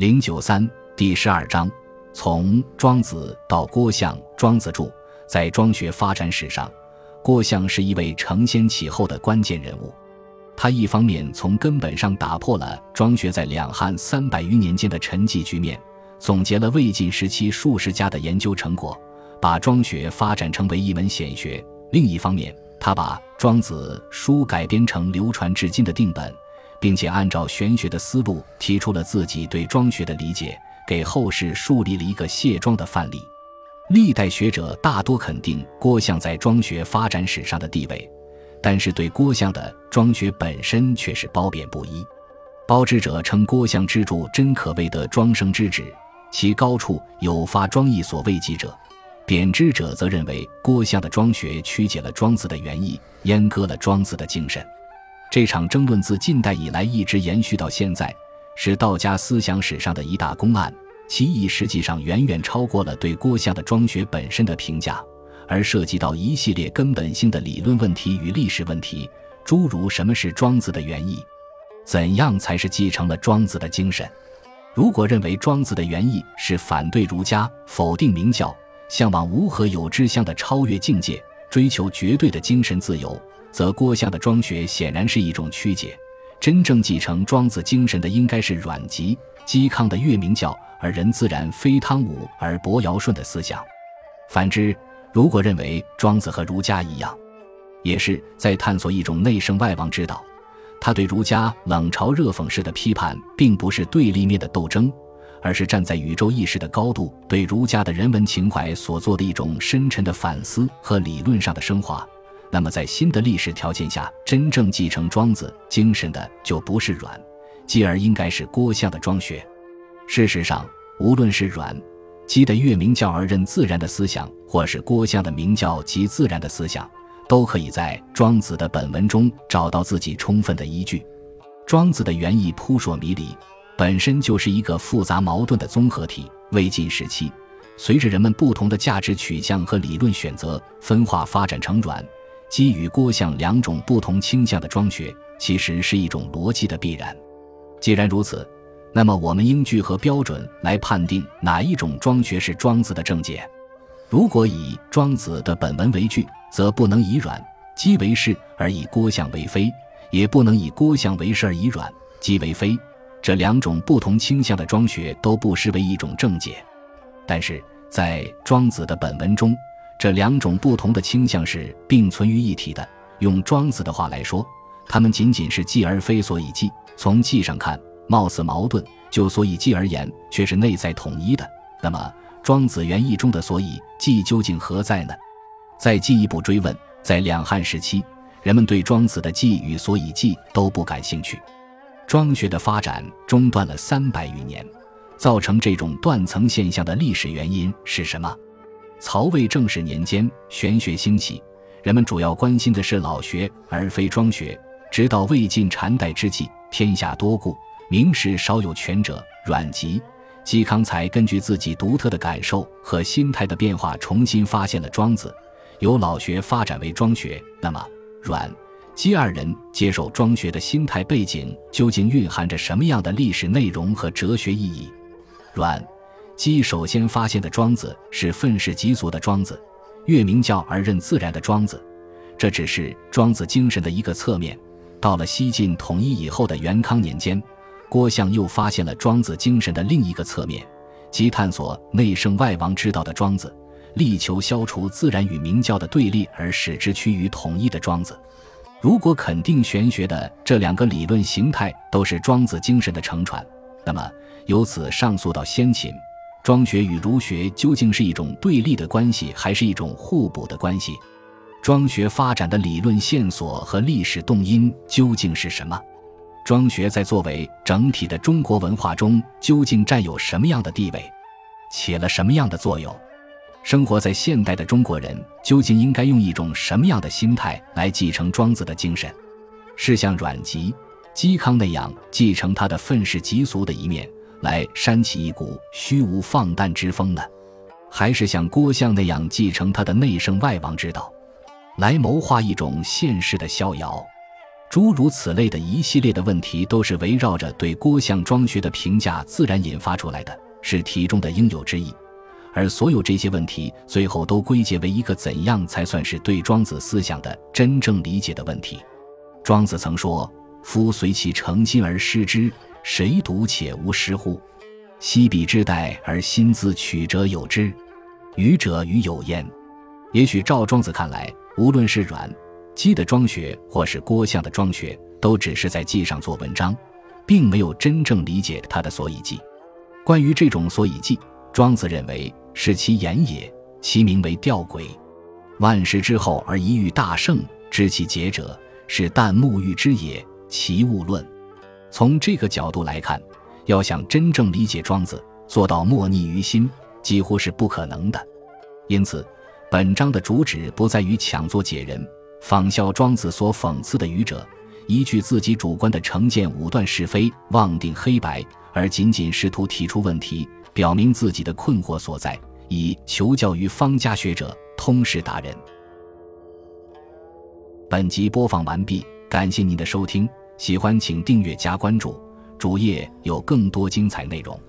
零九三第十二章，从庄子到郭象。庄子著，在庄学发展史上，郭象是一位承先启后的关键人物。他一方面从根本上打破了庄学在两汉三百余年间的沉寂局面，总结了魏晋时期数十家的研究成果，把庄学发展成为一门显学；另一方面，他把《庄子》书改编成流传至今的定本。并且按照玄学的思路提出了自己对庄学的理解，给后世树立了一个卸庄的范例。历代学者大多肯定郭象在庄学发展史上的地位，但是对郭象的庄学本身却是褒贬不一。褒之者称郭象之著真可谓得庄生之旨，其高处有发庄意所未及者；贬之者则认为郭象的庄学曲解了庄子的原意，阉割了庄子的精神。这场争论自近代以来一直延续到现在，是道家思想史上的一大公案，其意义实际上远远超过了对郭象的庄学本身的评价，而涉及到一系列根本性的理论问题与历史问题，诸如什么是庄子的原意，怎样才是继承了庄子的精神。如果认为庄子的原意是反对儒家、否定明教、向往无和有之相的超越境界、追求绝对的精神自由。则郭象的庄学显然是一种曲解，真正继承庄子精神的应该是阮籍、嵇康的月明教，而人自然非汤武而伯尧舜的思想。反之，如果认为庄子和儒家一样，也是在探索一种内圣外王之道，他对儒家冷嘲热讽式的批判，并不是对立面的斗争，而是站在宇宙意识的高度，对儒家的人文情怀所做的一种深沉的反思和理论上的升华。那么，在新的历史条件下，真正继承庄子精神的就不是阮，继而应该是郭象的庄学。事实上，无论是阮、姬的月明教而任自然的思想，或是郭象的明教及自然的思想，都可以在庄子的本文中找到自己充分的依据。庄子的原意扑朔迷离，本身就是一个复杂矛盾的综合体。魏晋时期，随着人们不同的价值取向和理论选择分化，发展成阮。基于郭象两种不同倾向的庄学，其实是一种逻辑的必然。既然如此，那么我们应具何标准来判定哪一种庄学是庄子的正解？如果以庄子的本文为据，则不能以阮、姬为是而以郭象为非，也不能以郭象为是而以阮、姬为非。这两种不同倾向的庄学都不失为一种正解。但是在庄子的本文中，这两种不同的倾向是并存于一体的。用庄子的话来说，他们仅仅是记而非所以记。从记上看，貌似矛盾；就所以记而言，却是内在统一的。那么，庄子原意中的所以记究竟何在呢？再进一步追问，在两汉时期，人们对庄子的记与所以记都不感兴趣。庄学的发展中断了三百余年，造成这种断层现象的历史原因是什么？曹魏正始年间，玄学兴起，人们主要关心的是老学而非庄学。直到魏晋禅代之际，天下多故，名士少有权者，阮籍、嵇康才根据自己独特的感受和心态的变化，重新发现了庄子，由老学发展为庄学。那么，阮、嵇二人接受庄学的心态背景，究竟蕴含着什么样的历史内容和哲学意义？阮。姬首先发现的庄子是愤世嫉俗的庄子，越明教而任自然的庄子，这只是庄子精神的一个侧面。到了西晋统一以后的元康年间，郭象又发现了庄子精神的另一个侧面，即探索内圣外王之道的庄子，力求消除自然与明教的对立而使之趋于统一的庄子。如果肯定玄学的这两个理论形态都是庄子精神的承传，那么由此上溯到先秦。庄学与儒学究竟是一种对立的关系，还是一种互补的关系？庄学发展的理论线索和历史动因究竟是什么？庄学在作为整体的中国文化中究竟占有什么样的地位，起了什么样的作用？生活在现代的中国人究竟应该用一种什么样的心态来继承庄子的精神？是像阮籍、嵇康那样继承他的愤世嫉俗的一面？来煽起一股虚无放诞之风呢，还是像郭象那样继承他的内圣外王之道，来谋划一种现世的逍遥？诸如此类的一系列的问题，都是围绕着对郭象庄学的评价自然引发出来的，是题中的应有之义。而所有这些问题，最后都归结为一个怎样才算是对庄子思想的真正理解的问题。庄子曾说：“夫随其诚心而失之，谁独且无失乎？昔彼之代而心自取者有之，愚者与有焉。”也许照庄子看来，无论是阮。姬的庄学，或是郭象的庄学，都只是在记上做文章，并没有真正理解他的所以记。关于这种所以记，庄子认为是其言也，其名为吊诡。万世之后而一遇大圣，知其节者，是但沐浴之也，其物论。从这个角度来看，要想真正理解庄子，做到莫逆于心，几乎是不可能的。因此，本章的主旨不在于抢作解人。仿效庄子所讽刺的愚者，依据自己主观的成见武断是非、妄定黑白，而仅仅试图提出问题，表明自己的困惑所在，以求教于方家学者、通识达人。本集播放完毕，感谢您的收听，喜欢请订阅加关注，主页有更多精彩内容。